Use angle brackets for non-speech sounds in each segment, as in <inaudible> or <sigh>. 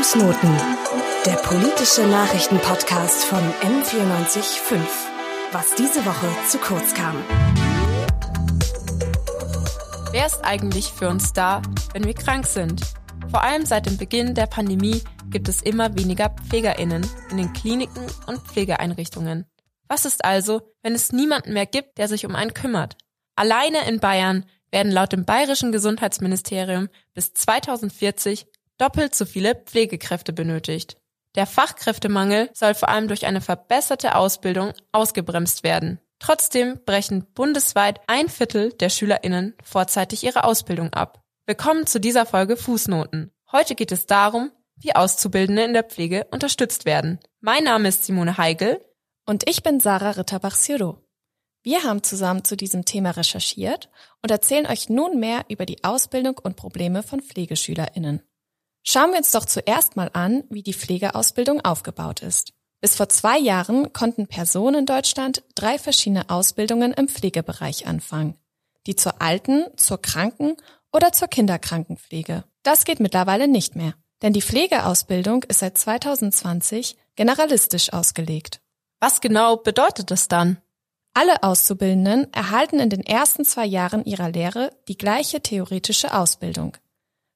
Fußnoten, der politische Nachrichtenpodcast von M945. Was diese Woche zu kurz kam. Wer ist eigentlich für uns da, wenn wir krank sind? Vor allem seit dem Beginn der Pandemie gibt es immer weniger Pflegerinnen in den Kliniken und Pflegeeinrichtungen. Was ist also, wenn es niemanden mehr gibt, der sich um einen kümmert? Alleine in Bayern werden laut dem bayerischen Gesundheitsministerium bis 2040 doppelt so viele Pflegekräfte benötigt. Der Fachkräftemangel soll vor allem durch eine verbesserte Ausbildung ausgebremst werden. Trotzdem brechen bundesweit ein Viertel der SchülerInnen vorzeitig ihre Ausbildung ab. Willkommen zu dieser Folge Fußnoten. Heute geht es darum, wie Auszubildende in der Pflege unterstützt werden. Mein Name ist Simone Heigel. Und ich bin Sarah Ritterbach-Siro. Wir haben zusammen zu diesem Thema recherchiert und erzählen euch nun mehr über die Ausbildung und Probleme von PflegeschülerInnen. Schauen wir uns doch zuerst mal an, wie die Pflegeausbildung aufgebaut ist. Bis vor zwei Jahren konnten Personen in Deutschland drei verschiedene Ausbildungen im Pflegebereich anfangen. Die zur Alten, zur Kranken oder zur Kinderkrankenpflege. Das geht mittlerweile nicht mehr, denn die Pflegeausbildung ist seit 2020 generalistisch ausgelegt. Was genau bedeutet das dann? Alle Auszubildenden erhalten in den ersten zwei Jahren ihrer Lehre die gleiche theoretische Ausbildung.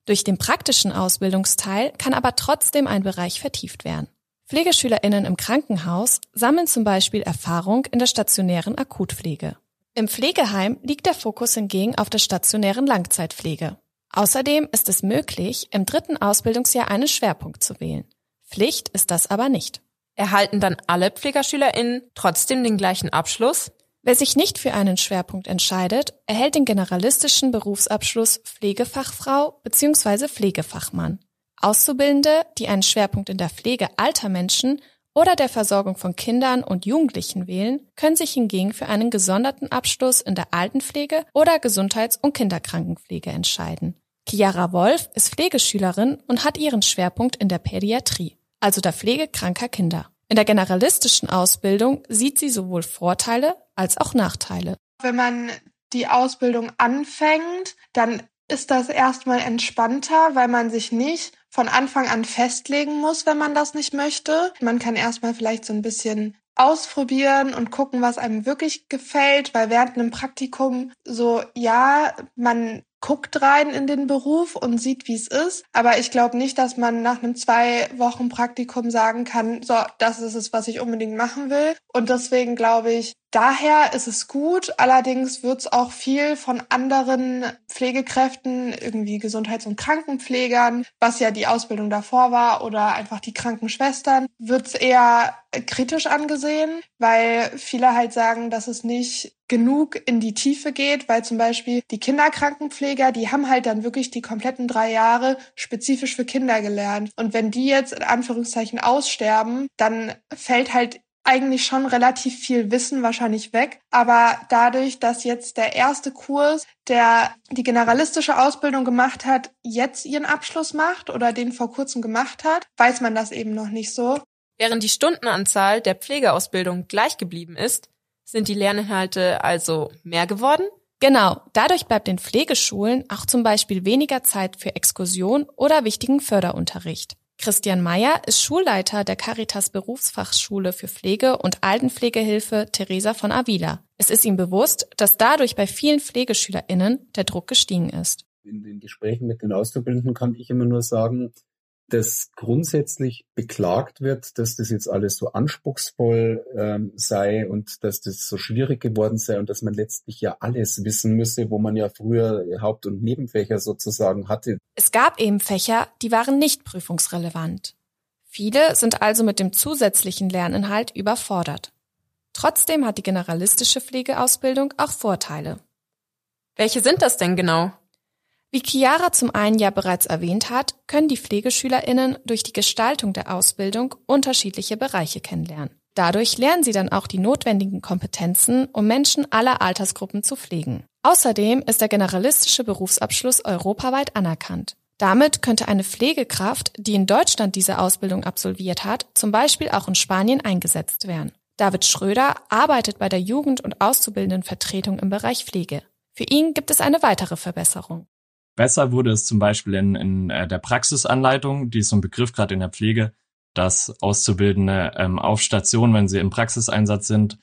Durch den praktischen Ausbildungsteil kann aber trotzdem ein Bereich vertieft werden. PflegeschülerInnen im Krankenhaus sammeln zum Beispiel Erfahrung in der stationären Akutpflege. Im Pflegeheim liegt der Fokus hingegen auf der stationären Langzeitpflege. Außerdem ist es möglich, im dritten Ausbildungsjahr einen Schwerpunkt zu wählen. Pflicht ist das aber nicht. Erhalten dann alle PflegerschülerInnen trotzdem den gleichen Abschluss? Wer sich nicht für einen Schwerpunkt entscheidet, erhält den generalistischen Berufsabschluss Pflegefachfrau bzw. Pflegefachmann. Auszubildende, die einen Schwerpunkt in der Pflege alter Menschen oder der Versorgung von Kindern und Jugendlichen wählen, können sich hingegen für einen gesonderten Abschluss in der Altenpflege oder Gesundheits- und Kinderkrankenpflege entscheiden. Chiara Wolf ist Pflegeschülerin und hat ihren Schwerpunkt in der Pädiatrie, also der Pflege kranker Kinder. In der generalistischen Ausbildung sieht sie sowohl Vorteile als auch Nachteile. Wenn man die Ausbildung anfängt, dann ist das erstmal entspannter, weil man sich nicht von Anfang an festlegen muss, wenn man das nicht möchte. Man kann erstmal vielleicht so ein bisschen ausprobieren und gucken, was einem wirklich gefällt, weil während einem Praktikum so, ja, man guckt rein in den Beruf und sieht, wie es ist. Aber ich glaube nicht, dass man nach einem zwei Wochen Praktikum sagen kann, so, das ist es, was ich unbedingt machen will. Und deswegen glaube ich, daher ist es gut. Allerdings wird es auch viel von anderen Pflegekräften, irgendwie Gesundheits- und Krankenpflegern, was ja die Ausbildung davor war, oder einfach die Krankenschwestern, wird es eher kritisch angesehen, weil viele halt sagen, dass es nicht genug in die Tiefe geht, weil zum Beispiel die Kinderkrankenpfleger, die haben halt dann wirklich die kompletten drei Jahre spezifisch für Kinder gelernt. Und wenn die jetzt in Anführungszeichen aussterben, dann fällt halt eigentlich schon relativ viel Wissen wahrscheinlich weg. Aber dadurch, dass jetzt der erste Kurs, der die generalistische Ausbildung gemacht hat, jetzt ihren Abschluss macht oder den vor kurzem gemacht hat, weiß man das eben noch nicht so. Während die Stundenanzahl der Pflegeausbildung gleich geblieben ist, sind die Lerninhalte also mehr geworden? Genau, dadurch bleibt den Pflegeschulen auch zum Beispiel weniger Zeit für Exkursion oder wichtigen Förderunterricht. Christian Meyer ist Schulleiter der Caritas Berufsfachschule für Pflege und Altenpflegehilfe Theresa von Avila. Es ist ihm bewusst, dass dadurch bei vielen PflegeschülerInnen der Druck gestiegen ist. In den Gesprächen mit den Auszubildenden kann ich immer nur sagen, dass grundsätzlich beklagt wird, dass das jetzt alles so anspruchsvoll ähm, sei und dass das so schwierig geworden sei und dass man letztlich ja alles wissen müsse, wo man ja früher Haupt- und Nebenfächer sozusagen hatte. Es gab eben Fächer, die waren nicht prüfungsrelevant. Viele sind also mit dem zusätzlichen Lerninhalt überfordert. Trotzdem hat die generalistische Pflegeausbildung auch Vorteile. Welche sind das denn genau? Wie Chiara zum einen ja bereits erwähnt hat, können die PflegeschülerInnen durch die Gestaltung der Ausbildung unterschiedliche Bereiche kennenlernen. Dadurch lernen sie dann auch die notwendigen Kompetenzen, um Menschen aller Altersgruppen zu pflegen. Außerdem ist der generalistische Berufsabschluss europaweit anerkannt. Damit könnte eine Pflegekraft, die in Deutschland diese Ausbildung absolviert hat, zum Beispiel auch in Spanien eingesetzt werden. David Schröder arbeitet bei der Jugend- und Auszubildendenvertretung im Bereich Pflege. Für ihn gibt es eine weitere Verbesserung. Besser wurde es zum Beispiel in, in äh, der Praxisanleitung, die ist so ein Begriff gerade in der Pflege, dass Auszubildende ähm, auf Station, wenn sie im Praxiseinsatz sind,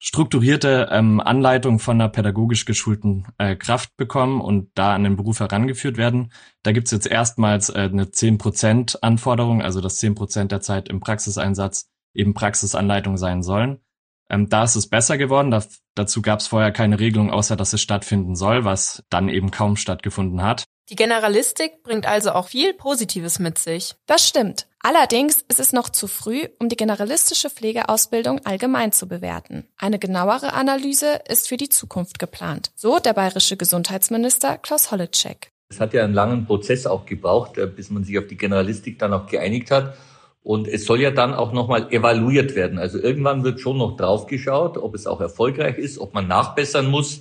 strukturierte ähm, Anleitung von einer pädagogisch geschulten äh, Kraft bekommen und da an den Beruf herangeführt werden. Da gibt's jetzt erstmals äh, eine 10% Anforderung, also dass 10% der Zeit im Praxiseinsatz eben Praxisanleitung sein sollen. Ähm, da ist es besser geworden. Da, dazu gab's vorher keine Regelung, außer dass es stattfinden soll, was dann eben kaum stattgefunden hat. Die Generalistik bringt also auch viel Positives mit sich. Das stimmt. Allerdings ist es noch zu früh, um die generalistische Pflegeausbildung allgemein zu bewerten. Eine genauere Analyse ist für die Zukunft geplant. So der bayerische Gesundheitsminister Klaus Holleczek. Es hat ja einen langen Prozess auch gebraucht, äh, bis man sich auf die Generalistik dann auch geeinigt hat. Und es soll ja dann auch nochmal evaluiert werden. Also irgendwann wird schon noch draufgeschaut, ob es auch erfolgreich ist, ob man nachbessern muss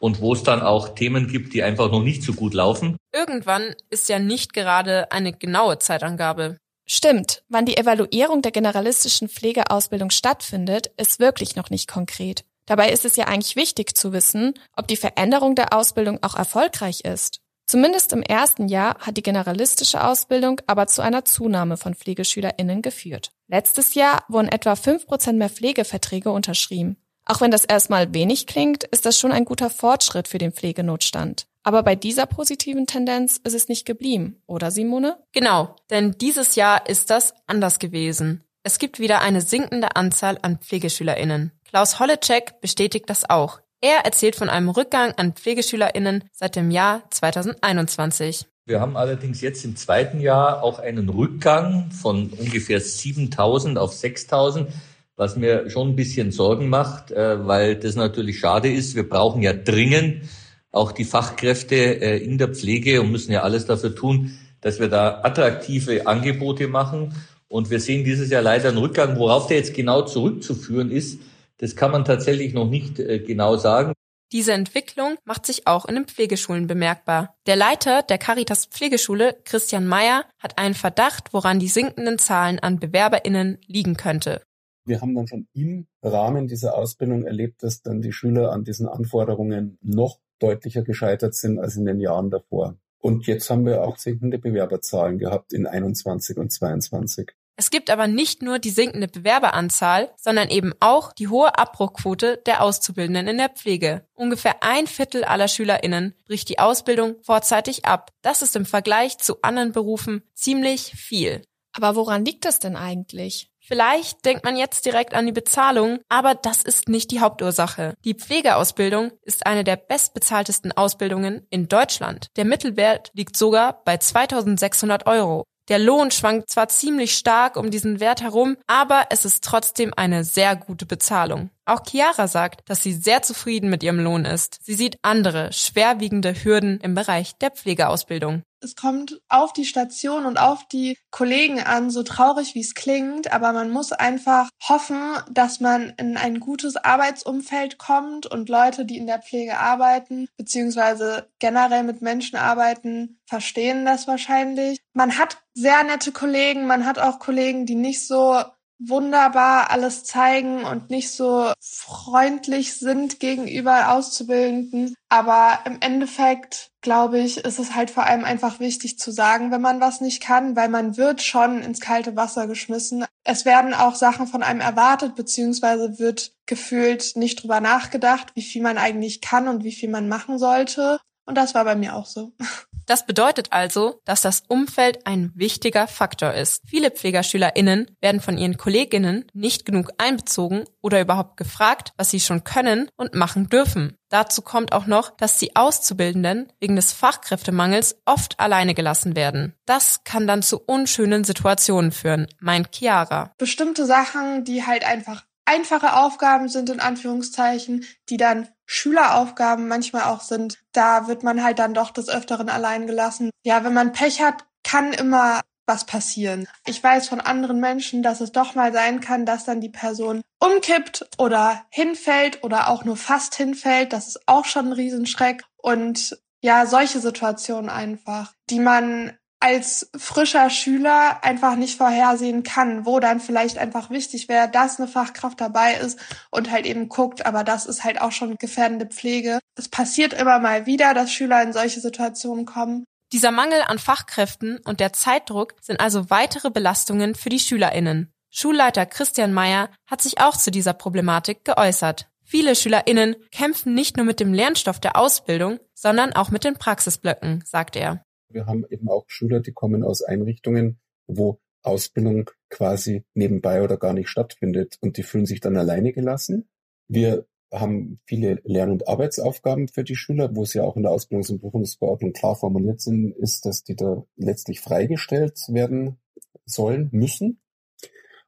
und wo es dann auch Themen gibt, die einfach noch nicht so gut laufen. Irgendwann ist ja nicht gerade eine genaue Zeitangabe. Stimmt, wann die Evaluierung der generalistischen Pflegeausbildung stattfindet, ist wirklich noch nicht konkret. Dabei ist es ja eigentlich wichtig zu wissen, ob die Veränderung der Ausbildung auch erfolgreich ist. Zumindest im ersten Jahr hat die generalistische Ausbildung aber zu einer Zunahme von PflegeschülerInnen geführt. Letztes Jahr wurden etwa fünf Prozent mehr Pflegeverträge unterschrieben. Auch wenn das erstmal wenig klingt, ist das schon ein guter Fortschritt für den Pflegenotstand. Aber bei dieser positiven Tendenz ist es nicht geblieben, oder Simone? Genau, denn dieses Jahr ist das anders gewesen. Es gibt wieder eine sinkende Anzahl an Pflegeschülerinnen. Klaus Holleczek bestätigt das auch. Er erzählt von einem Rückgang an Pflegeschülerinnen seit dem Jahr 2021. Wir haben allerdings jetzt im zweiten Jahr auch einen Rückgang von ungefähr 7000 auf 6000 was mir schon ein bisschen Sorgen macht, äh, weil das natürlich schade ist. Wir brauchen ja dringend auch die Fachkräfte äh, in der Pflege und müssen ja alles dafür tun, dass wir da attraktive Angebote machen. Und wir sehen dieses Jahr leider einen Rückgang. Worauf der jetzt genau zurückzuführen ist, das kann man tatsächlich noch nicht äh, genau sagen. Diese Entwicklung macht sich auch in den Pflegeschulen bemerkbar. Der Leiter der Caritas Pflegeschule, Christian Mayer, hat einen Verdacht, woran die sinkenden Zahlen an BewerberInnen liegen könnte. Wir haben dann schon im Rahmen dieser Ausbildung erlebt, dass dann die Schüler an diesen Anforderungen noch deutlicher gescheitert sind als in den Jahren davor. Und jetzt haben wir auch sinkende Bewerberzahlen gehabt in 21 und 22. Es gibt aber nicht nur die sinkende Bewerberanzahl, sondern eben auch die hohe Abbruchquote der Auszubildenden in der Pflege. Ungefähr ein Viertel aller SchülerInnen bricht die Ausbildung vorzeitig ab. Das ist im Vergleich zu anderen Berufen ziemlich viel. Aber woran liegt das denn eigentlich? Vielleicht denkt man jetzt direkt an die Bezahlung, aber das ist nicht die Hauptursache. Die Pflegeausbildung ist eine der bestbezahltesten Ausbildungen in Deutschland. Der Mittelwert liegt sogar bei 2600 Euro. Der Lohn schwankt zwar ziemlich stark um diesen Wert herum, aber es ist trotzdem eine sehr gute Bezahlung. Auch Chiara sagt, dass sie sehr zufrieden mit ihrem Lohn ist. Sie sieht andere, schwerwiegende Hürden im Bereich der Pflegeausbildung. Es kommt auf die Station und auf die Kollegen an, so traurig wie es klingt, aber man muss einfach hoffen, dass man in ein gutes Arbeitsumfeld kommt und Leute, die in der Pflege arbeiten, beziehungsweise generell mit Menschen arbeiten, verstehen das wahrscheinlich. Man hat sehr nette Kollegen, man hat auch Kollegen, die nicht so wunderbar alles zeigen und nicht so freundlich sind gegenüber Auszubildenden. Aber im Endeffekt, glaube ich, ist es halt vor allem einfach wichtig zu sagen, wenn man was nicht kann, weil man wird schon ins kalte Wasser geschmissen. Es werden auch Sachen von einem erwartet, beziehungsweise wird gefühlt nicht drüber nachgedacht, wie viel man eigentlich kann und wie viel man machen sollte. Und das war bei mir auch so. <laughs> Das bedeutet also, dass das Umfeld ein wichtiger Faktor ist. Viele PflegerschülerInnen werden von ihren KollegInnen nicht genug einbezogen oder überhaupt gefragt, was sie schon können und machen dürfen. Dazu kommt auch noch, dass die Auszubildenden wegen des Fachkräftemangels oft alleine gelassen werden. Das kann dann zu unschönen Situationen führen, meint Chiara. Bestimmte Sachen, die halt einfach einfache Aufgaben sind, in Anführungszeichen, die dann Schüleraufgaben manchmal auch sind, da wird man halt dann doch des Öfteren allein gelassen. Ja, wenn man Pech hat, kann immer was passieren. Ich weiß von anderen Menschen, dass es doch mal sein kann, dass dann die Person umkippt oder hinfällt oder auch nur fast hinfällt. Das ist auch schon ein Riesenschreck. Und ja, solche Situationen einfach, die man als frischer Schüler einfach nicht vorhersehen kann, wo dann vielleicht einfach wichtig wäre, dass eine Fachkraft dabei ist und halt eben guckt, aber das ist halt auch schon gefährdende Pflege. Es passiert immer mal wieder, dass Schüler in solche Situationen kommen. Dieser Mangel an Fachkräften und der Zeitdruck sind also weitere Belastungen für die Schülerinnen. Schulleiter Christian Meyer hat sich auch zu dieser Problematik geäußert. Viele SchülerInnen kämpfen nicht nur mit dem Lernstoff der Ausbildung, sondern auch mit den Praxisblöcken, sagt er. Wir haben eben auch Schüler, die kommen aus Einrichtungen, wo Ausbildung quasi nebenbei oder gar nicht stattfindet und die fühlen sich dann alleine gelassen. Wir haben viele Lern- und Arbeitsaufgaben für die Schüler, wo es ja auch in der Ausbildungs- und Prüfungsverordnung klar formuliert sind, ist, dass die da letztlich freigestellt werden sollen, müssen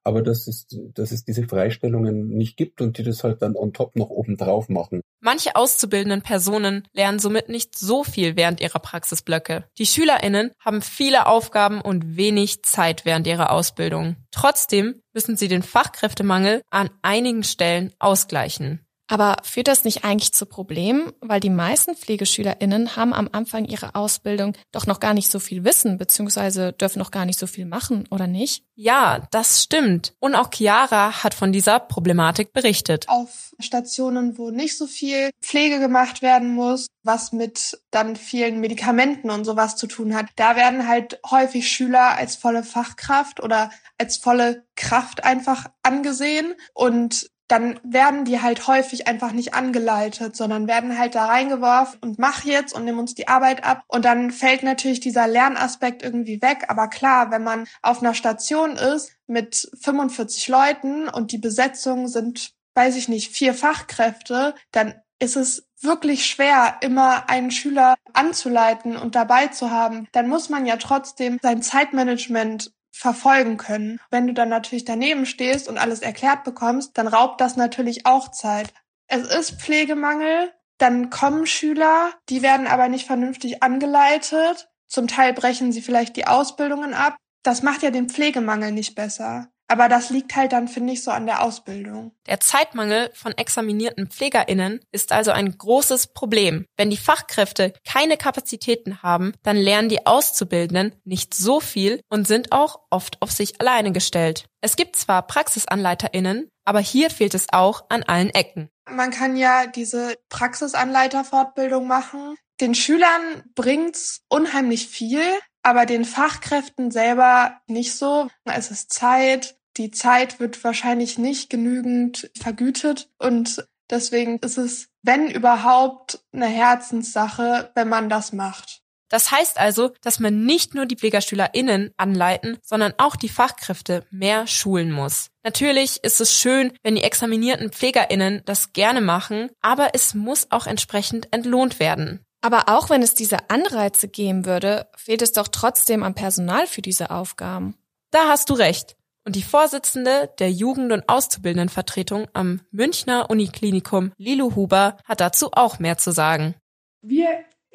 aber dass es, dass es diese Freistellungen nicht gibt und die das halt dann on top noch oben drauf machen. Manche auszubildenden Personen lernen somit nicht so viel während ihrer Praxisblöcke. Die SchülerInnen haben viele Aufgaben und wenig Zeit während ihrer Ausbildung. Trotzdem müssen sie den Fachkräftemangel an einigen Stellen ausgleichen. Aber führt das nicht eigentlich zu Problemen, weil die meisten PflegeschülerInnen haben am Anfang ihrer Ausbildung doch noch gar nicht so viel Wissen, beziehungsweise dürfen noch gar nicht so viel machen, oder nicht? Ja, das stimmt. Und auch Chiara hat von dieser Problematik berichtet. Auf Stationen, wo nicht so viel Pflege gemacht werden muss, was mit dann vielen Medikamenten und sowas zu tun hat, da werden halt häufig Schüler als volle Fachkraft oder als volle Kraft einfach angesehen und dann werden die halt häufig einfach nicht angeleitet, sondern werden halt da reingeworfen und mach jetzt und nimm uns die Arbeit ab. Und dann fällt natürlich dieser Lernaspekt irgendwie weg. Aber klar, wenn man auf einer Station ist mit 45 Leuten und die Besetzung sind, weiß ich nicht, vier Fachkräfte, dann ist es wirklich schwer, immer einen Schüler anzuleiten und dabei zu haben. Dann muss man ja trotzdem sein Zeitmanagement verfolgen können. Wenn du dann natürlich daneben stehst und alles erklärt bekommst, dann raubt das natürlich auch Zeit. Es ist Pflegemangel, dann kommen Schüler, die werden aber nicht vernünftig angeleitet. Zum Teil brechen sie vielleicht die Ausbildungen ab. Das macht ja den Pflegemangel nicht besser. Aber das liegt halt dann, finde ich, so an der Ausbildung. Der Zeitmangel von examinierten PflegerInnen ist also ein großes Problem. Wenn die Fachkräfte keine Kapazitäten haben, dann lernen die Auszubildenden nicht so viel und sind auch oft auf sich alleine gestellt. Es gibt zwar PraxisanleiterInnen, aber hier fehlt es auch an allen Ecken. Man kann ja diese Praxisanleiterfortbildung machen. Den Schülern bringt's unheimlich viel, aber den Fachkräften selber nicht so. Es ist Zeit. Die Zeit wird wahrscheinlich nicht genügend vergütet und deswegen ist es, wenn überhaupt, eine Herzenssache, wenn man das macht. Das heißt also, dass man nicht nur die PflegerschülerInnen anleiten, sondern auch die Fachkräfte mehr schulen muss. Natürlich ist es schön, wenn die examinierten PflegerInnen das gerne machen, aber es muss auch entsprechend entlohnt werden. Aber auch wenn es diese Anreize geben würde, fehlt es doch trotzdem am Personal für diese Aufgaben. Da hast du recht. Und die Vorsitzende der Jugend- und Auszubildendenvertretung am Münchner Uniklinikum, Lilo Huber, hat dazu auch mehr zu sagen. Wir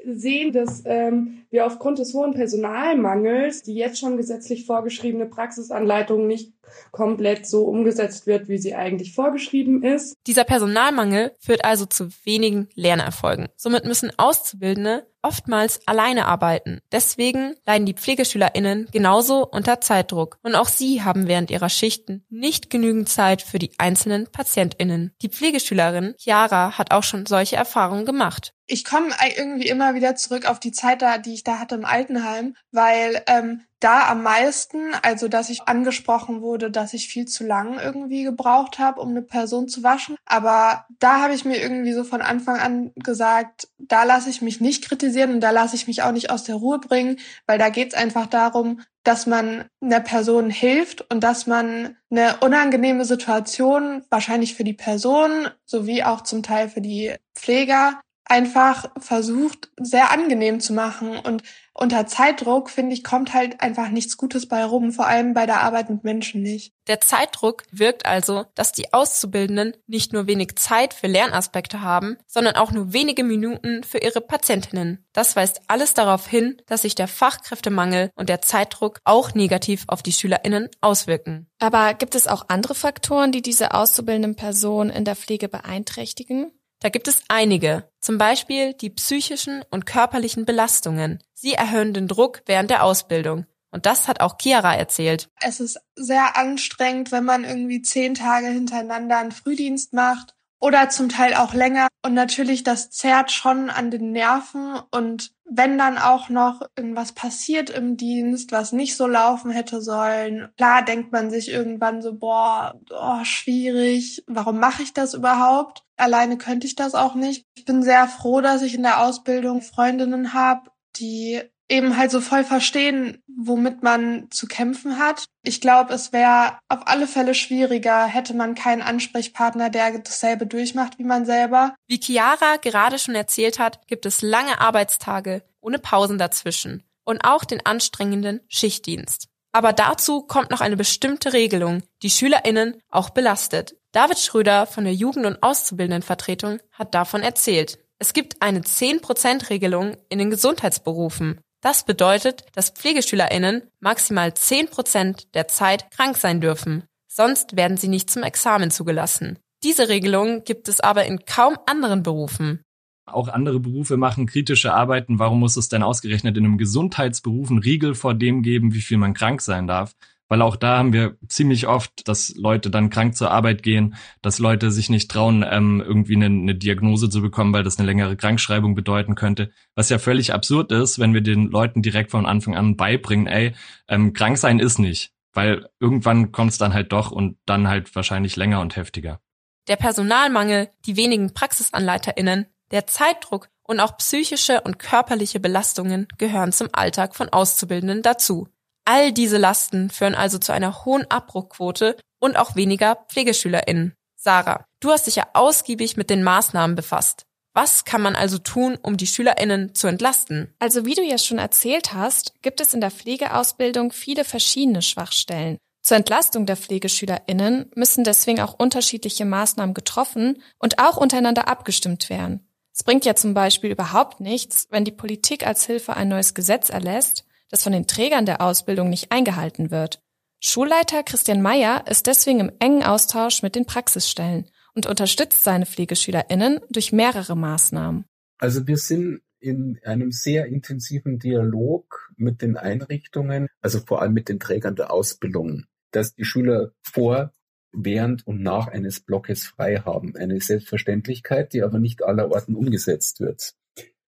sehen, dass ähm, wir aufgrund des hohen Personalmangels die jetzt schon gesetzlich vorgeschriebene Praxisanleitung nicht komplett so umgesetzt wird, wie sie eigentlich vorgeschrieben ist. Dieser Personalmangel führt also zu wenigen Lernerfolgen. Somit müssen Auszubildende oftmals alleine arbeiten. Deswegen leiden die PflegeschülerInnen genauso unter Zeitdruck. Und auch sie haben während ihrer Schichten nicht genügend Zeit für die einzelnen PatientInnen. Die Pflegeschülerin Chiara hat auch schon solche Erfahrungen gemacht. Ich komme irgendwie immer wieder zurück auf die Zeit da, die ich da hatte im Altenheim, weil ähm, da am meisten, also dass ich angesprochen wurde, dass ich viel zu lang irgendwie gebraucht habe, um eine Person zu waschen. Aber da habe ich mir irgendwie so von Anfang an gesagt, da lasse ich mich nicht kritisieren und da lasse ich mich auch nicht aus der Ruhe bringen, weil da geht es einfach darum, dass man einer Person hilft und dass man eine unangenehme Situation, wahrscheinlich für die Person sowie auch zum Teil für die Pfleger, einfach versucht, sehr angenehm zu machen. Und unter Zeitdruck, finde ich, kommt halt einfach nichts Gutes bei rum, vor allem bei der Arbeit mit Menschen nicht. Der Zeitdruck wirkt also, dass die Auszubildenden nicht nur wenig Zeit für Lernaspekte haben, sondern auch nur wenige Minuten für ihre Patientinnen. Das weist alles darauf hin, dass sich der Fachkräftemangel und der Zeitdruck auch negativ auf die SchülerInnen auswirken. Aber gibt es auch andere Faktoren, die diese auszubildenden Personen in der Pflege beeinträchtigen? Da gibt es einige, zum Beispiel die psychischen und körperlichen Belastungen. Sie erhöhen den Druck während der Ausbildung. Und das hat auch Chiara erzählt. Es ist sehr anstrengend, wenn man irgendwie zehn Tage hintereinander einen Frühdienst macht oder zum Teil auch länger. Und natürlich, das zerrt schon an den Nerven. Und wenn dann auch noch irgendwas passiert im Dienst, was nicht so laufen hätte sollen, klar denkt man sich irgendwann so, boah, oh, schwierig, warum mache ich das überhaupt? Alleine könnte ich das auch nicht. Ich bin sehr froh, dass ich in der Ausbildung Freundinnen habe, die eben halt so voll verstehen, womit man zu kämpfen hat. Ich glaube, es wäre auf alle Fälle schwieriger, hätte man keinen Ansprechpartner, der dasselbe durchmacht wie man selber. Wie Chiara gerade schon erzählt hat, gibt es lange Arbeitstage ohne Pausen dazwischen und auch den anstrengenden Schichtdienst. Aber dazu kommt noch eine bestimmte Regelung, die SchülerInnen auch belastet. David Schröder von der Jugend- und Auszubildendenvertretung hat davon erzählt. Es gibt eine 10%-Regelung in den Gesundheitsberufen. Das bedeutet, dass PflegeschülerInnen maximal 10% der Zeit krank sein dürfen. Sonst werden sie nicht zum Examen zugelassen. Diese Regelung gibt es aber in kaum anderen Berufen. Auch andere Berufe machen kritische Arbeiten. Warum muss es denn ausgerechnet in einem Gesundheitsberuf einen Riegel vor dem geben, wie viel man krank sein darf? Weil auch da haben wir ziemlich oft, dass Leute dann krank zur Arbeit gehen, dass Leute sich nicht trauen, ähm, irgendwie eine, eine Diagnose zu bekommen, weil das eine längere Krankschreibung bedeuten könnte. Was ja völlig absurd ist, wenn wir den Leuten direkt von Anfang an beibringen, ey, ähm, krank sein ist nicht. Weil irgendwann kommt es dann halt doch und dann halt wahrscheinlich länger und heftiger. Der Personalmangel, die wenigen PraxisanleiterInnen, der Zeitdruck und auch psychische und körperliche Belastungen gehören zum Alltag von Auszubildenden dazu. All diese Lasten führen also zu einer hohen Abbruchquote und auch weniger PflegeschülerInnen. Sarah, du hast dich ja ausgiebig mit den Maßnahmen befasst. Was kann man also tun, um die SchülerInnen zu entlasten? Also wie du ja schon erzählt hast, gibt es in der Pflegeausbildung viele verschiedene Schwachstellen. Zur Entlastung der PflegeschülerInnen müssen deswegen auch unterschiedliche Maßnahmen getroffen und auch untereinander abgestimmt werden. Es bringt ja zum Beispiel überhaupt nichts, wenn die Politik als Hilfe ein neues Gesetz erlässt, das von den Trägern der Ausbildung nicht eingehalten wird. Schulleiter Christian Meyer ist deswegen im engen Austausch mit den Praxisstellen und unterstützt seine PflegeschülerInnen durch mehrere Maßnahmen. Also wir sind in einem sehr intensiven Dialog mit den Einrichtungen, also vor allem mit den Trägern der Ausbildung, dass die Schüler vor, während und nach eines Blockes frei haben. Eine Selbstverständlichkeit, die aber nicht allerorten umgesetzt wird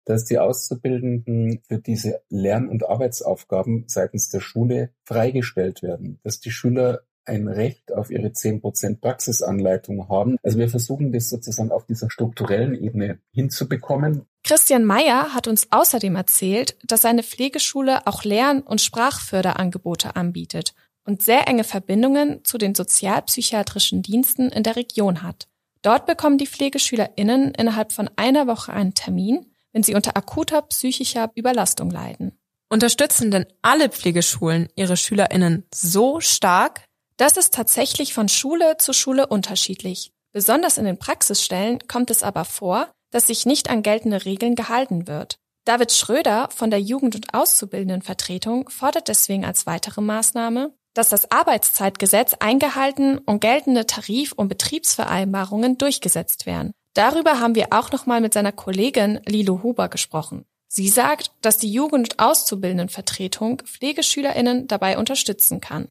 dass die Auszubildenden für diese Lern- und Arbeitsaufgaben seitens der Schule freigestellt werden, dass die Schüler ein Recht auf ihre 10% Praxisanleitung haben. Also wir versuchen das sozusagen auf dieser strukturellen Ebene hinzubekommen. Christian Meyer hat uns außerdem erzählt, dass seine Pflegeschule auch Lern- und Sprachförderangebote anbietet und sehr enge Verbindungen zu den sozialpsychiatrischen Diensten in der Region hat. Dort bekommen die PflegeschülerInnen innerhalb von einer Woche einen Termin, wenn sie unter akuter psychischer Überlastung leiden. Unterstützen denn alle Pflegeschulen ihre SchülerInnen so stark? Das ist tatsächlich von Schule zu Schule unterschiedlich. Besonders in den Praxisstellen kommt es aber vor, dass sich nicht an geltende Regeln gehalten wird. David Schröder von der Jugend- und Auszubildendenvertretung fordert deswegen als weitere Maßnahme, dass das Arbeitszeitgesetz eingehalten und geltende Tarif- und Betriebsvereinbarungen durchgesetzt werden. Darüber haben wir auch nochmal mit seiner Kollegin Lilo Huber gesprochen. Sie sagt, dass die Jugend- und Auszubildendenvertretung PflegeschülerInnen dabei unterstützen kann.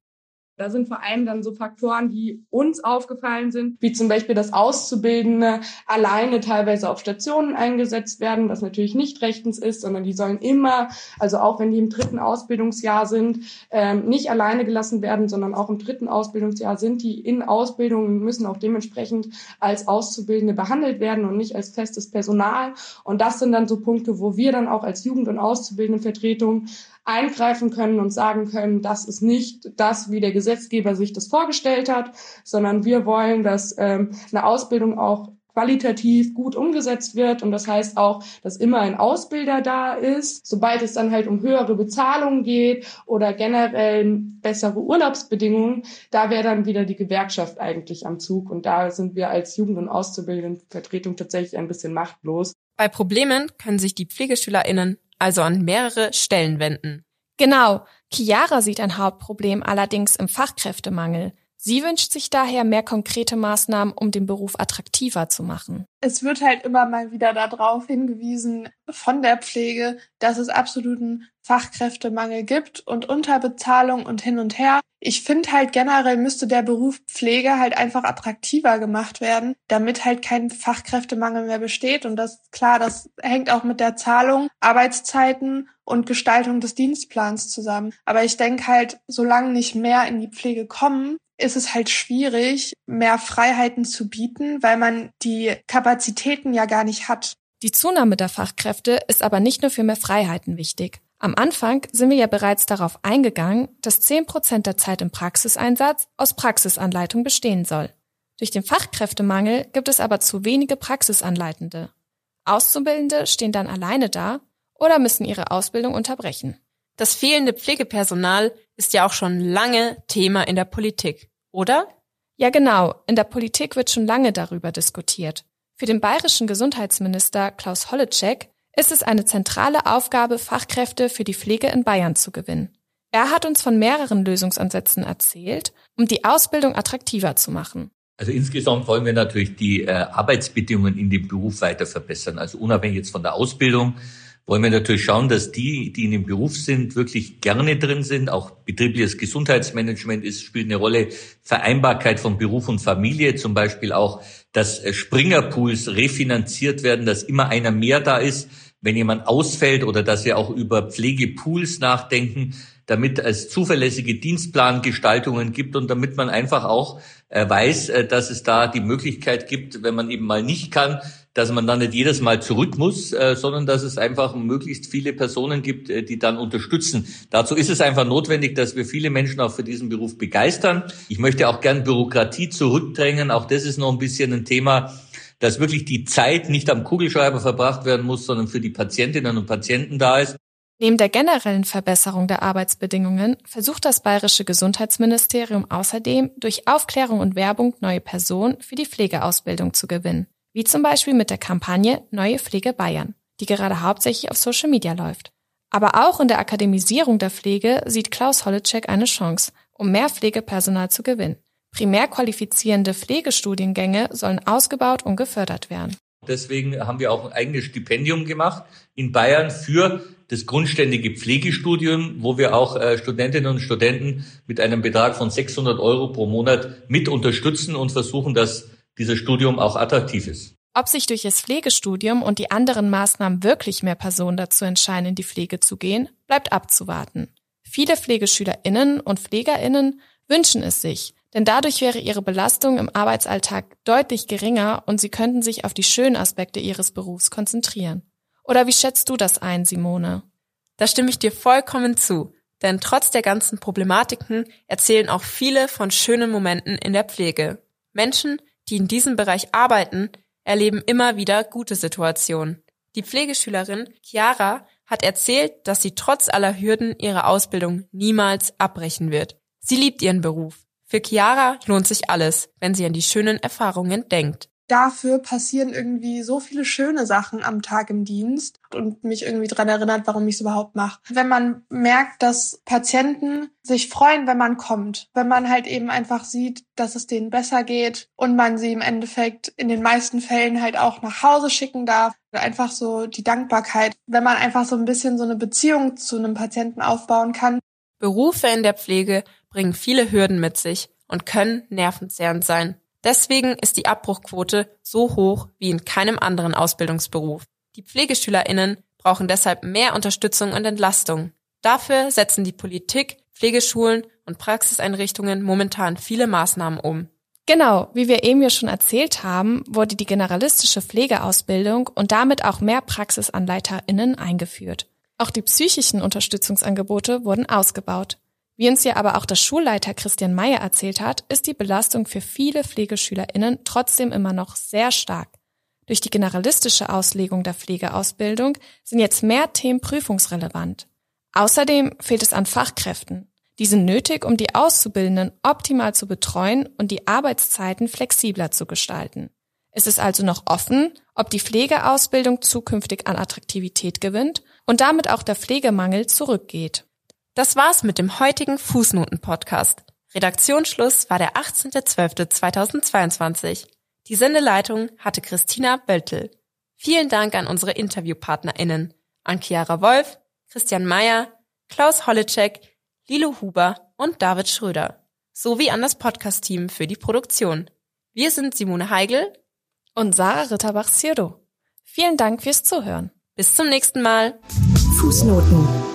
Da sind vor allem dann so Faktoren, die uns aufgefallen sind, wie zum Beispiel, dass Auszubildende alleine teilweise auf Stationen eingesetzt werden, was natürlich nicht rechtens ist, sondern die sollen immer, also auch wenn die im dritten Ausbildungsjahr sind, ähm, nicht alleine gelassen werden, sondern auch im dritten Ausbildungsjahr sind die in Ausbildung und müssen auch dementsprechend als Auszubildende behandelt werden und nicht als festes Personal. Und das sind dann so Punkte, wo wir dann auch als Jugend- und Auszubildendenvertretung eingreifen können und sagen können, das ist nicht das, wie der Gesetzgeber sich das vorgestellt hat, sondern wir wollen, dass ähm, eine Ausbildung auch qualitativ gut umgesetzt wird. Und das heißt auch, dass immer ein Ausbilder da ist. Sobald es dann halt um höhere Bezahlungen geht oder generell bessere Urlaubsbedingungen, da wäre dann wieder die Gewerkschaft eigentlich am Zug. Und da sind wir als Jugend- und Auszubildendenvertretung tatsächlich ein bisschen machtlos. Bei Problemen können sich die PflegeschülerInnen also an mehrere Stellen wenden. Genau. Chiara sieht ein Hauptproblem allerdings im Fachkräftemangel. Sie wünscht sich daher mehr konkrete Maßnahmen, um den Beruf attraktiver zu machen. Es wird halt immer mal wieder darauf hingewiesen von der Pflege, dass es absoluten Fachkräftemangel gibt und Unterbezahlung und hin und her. Ich finde halt generell müsste der Beruf Pflege halt einfach attraktiver gemacht werden, damit halt kein Fachkräftemangel mehr besteht. Und das klar, das hängt auch mit der Zahlung, Arbeitszeiten und Gestaltung des Dienstplans zusammen. Aber ich denke halt, solange nicht mehr in die Pflege kommen, ist es halt schwierig, mehr Freiheiten zu bieten, weil man die Kapazitäten ja gar nicht hat. Die Zunahme der Fachkräfte ist aber nicht nur für mehr Freiheiten wichtig. Am Anfang sind wir ja bereits darauf eingegangen, dass 10 Prozent der Zeit im Praxiseinsatz aus Praxisanleitung bestehen soll. Durch den Fachkräftemangel gibt es aber zu wenige Praxisanleitende. Auszubildende stehen dann alleine da oder müssen ihre Ausbildung unterbrechen. Das fehlende Pflegepersonal ist ja auch schon lange Thema in der Politik, oder? Ja, genau. In der Politik wird schon lange darüber diskutiert. Für den bayerischen Gesundheitsminister Klaus Holleczek ist es eine zentrale Aufgabe, Fachkräfte für die Pflege in Bayern zu gewinnen. Er hat uns von mehreren Lösungsansätzen erzählt, um die Ausbildung attraktiver zu machen. Also insgesamt wollen wir natürlich die äh, Arbeitsbedingungen in dem Beruf weiter verbessern. Also unabhängig jetzt von der Ausbildung wollen wir natürlich schauen, dass die, die in dem Beruf sind, wirklich gerne drin sind. Auch betriebliches Gesundheitsmanagement ist, spielt eine Rolle. Vereinbarkeit von Beruf und Familie, zum Beispiel auch, dass äh, Springerpools refinanziert werden, dass immer einer mehr da ist, wenn jemand ausfällt oder dass wir auch über Pflegepools nachdenken, damit es zuverlässige Dienstplangestaltungen gibt und damit man einfach auch äh, weiß, äh, dass es da die Möglichkeit gibt, wenn man eben mal nicht kann, dass man dann nicht jedes Mal zurück muss, äh, sondern dass es einfach möglichst viele Personen gibt, äh, die dann unterstützen. Dazu ist es einfach notwendig, dass wir viele Menschen auch für diesen Beruf begeistern. Ich möchte auch gern Bürokratie zurückdrängen. Auch das ist noch ein bisschen ein Thema, dass wirklich die Zeit nicht am Kugelschreiber verbracht werden muss, sondern für die Patientinnen und Patienten da ist. Neben der generellen Verbesserung der Arbeitsbedingungen versucht das bayerische Gesundheitsministerium außerdem, durch Aufklärung und Werbung neue Personen für die Pflegeausbildung zu gewinnen wie zum Beispiel mit der Kampagne Neue Pflege Bayern, die gerade hauptsächlich auf Social Media läuft. Aber auch in der Akademisierung der Pflege sieht Klaus Holleczek eine Chance, um mehr Pflegepersonal zu gewinnen. Primär qualifizierende Pflegestudiengänge sollen ausgebaut und gefördert werden. Deswegen haben wir auch ein eigenes Stipendium gemacht in Bayern für das grundständige Pflegestudium, wo wir auch äh, Studentinnen und Studenten mit einem Betrag von 600 Euro pro Monat mit unterstützen und versuchen, dass dieses Studium auch attraktiv ist. Ob sich durch das Pflegestudium und die anderen Maßnahmen wirklich mehr Personen dazu entscheiden, in die Pflege zu gehen, bleibt abzuwarten. Viele Pflegeschülerinnen und Pflegerinnen wünschen es sich, denn dadurch wäre ihre Belastung im Arbeitsalltag deutlich geringer und sie könnten sich auf die schönen Aspekte ihres Berufs konzentrieren. Oder wie schätzt du das ein, Simone? Da stimme ich dir vollkommen zu, denn trotz der ganzen Problematiken erzählen auch viele von schönen Momenten in der Pflege. Menschen, die in diesem Bereich arbeiten, erleben immer wieder gute Situationen. Die Pflegeschülerin Chiara hat erzählt, dass sie trotz aller Hürden ihre Ausbildung niemals abbrechen wird. Sie liebt ihren Beruf. Für Chiara lohnt sich alles, wenn sie an die schönen Erfahrungen denkt dafür passieren irgendwie so viele schöne Sachen am Tag im Dienst und mich irgendwie dran erinnert, warum ich es überhaupt mache. Wenn man merkt, dass Patienten sich freuen, wenn man kommt, wenn man halt eben einfach sieht, dass es denen besser geht und man sie im Endeffekt in den meisten Fällen halt auch nach Hause schicken darf. Einfach so die Dankbarkeit, wenn man einfach so ein bisschen so eine Beziehung zu einem Patienten aufbauen kann. Berufe in der Pflege bringen viele Hürden mit sich und können nervenzehrend sein. Deswegen ist die Abbruchquote so hoch wie in keinem anderen Ausbildungsberuf. Die Pflegeschülerinnen brauchen deshalb mehr Unterstützung und Entlastung. Dafür setzen die Politik, Pflegeschulen und Praxiseinrichtungen momentan viele Maßnahmen um. Genau, wie wir eben ja schon erzählt haben, wurde die generalistische Pflegeausbildung und damit auch mehr Praxisanleiterinnen eingeführt. Auch die psychischen Unterstützungsangebote wurden ausgebaut. Wie uns ja aber auch der Schulleiter Christian Meyer erzählt hat, ist die Belastung für viele PflegeschülerInnen trotzdem immer noch sehr stark. Durch die generalistische Auslegung der Pflegeausbildung sind jetzt mehr Themen prüfungsrelevant. Außerdem fehlt es an Fachkräften. Die sind nötig, um die Auszubildenden optimal zu betreuen und die Arbeitszeiten flexibler zu gestalten. Es ist also noch offen, ob die Pflegeausbildung zukünftig an Attraktivität gewinnt und damit auch der Pflegemangel zurückgeht. Das war's mit dem heutigen Fußnoten-Podcast. Redaktionsschluss war der 18.12.2022. Die Sendeleitung hatte Christina Böltel. Vielen Dank an unsere InterviewpartnerInnen, an Chiara Wolf, Christian Mayer, Klaus Holleczek, Lilo Huber und David Schröder, sowie an das Podcast-Team für die Produktion. Wir sind Simone Heigl und Sarah Ritterbach-Sirdo. Vielen Dank fürs Zuhören. Bis zum nächsten Mal. Fußnoten.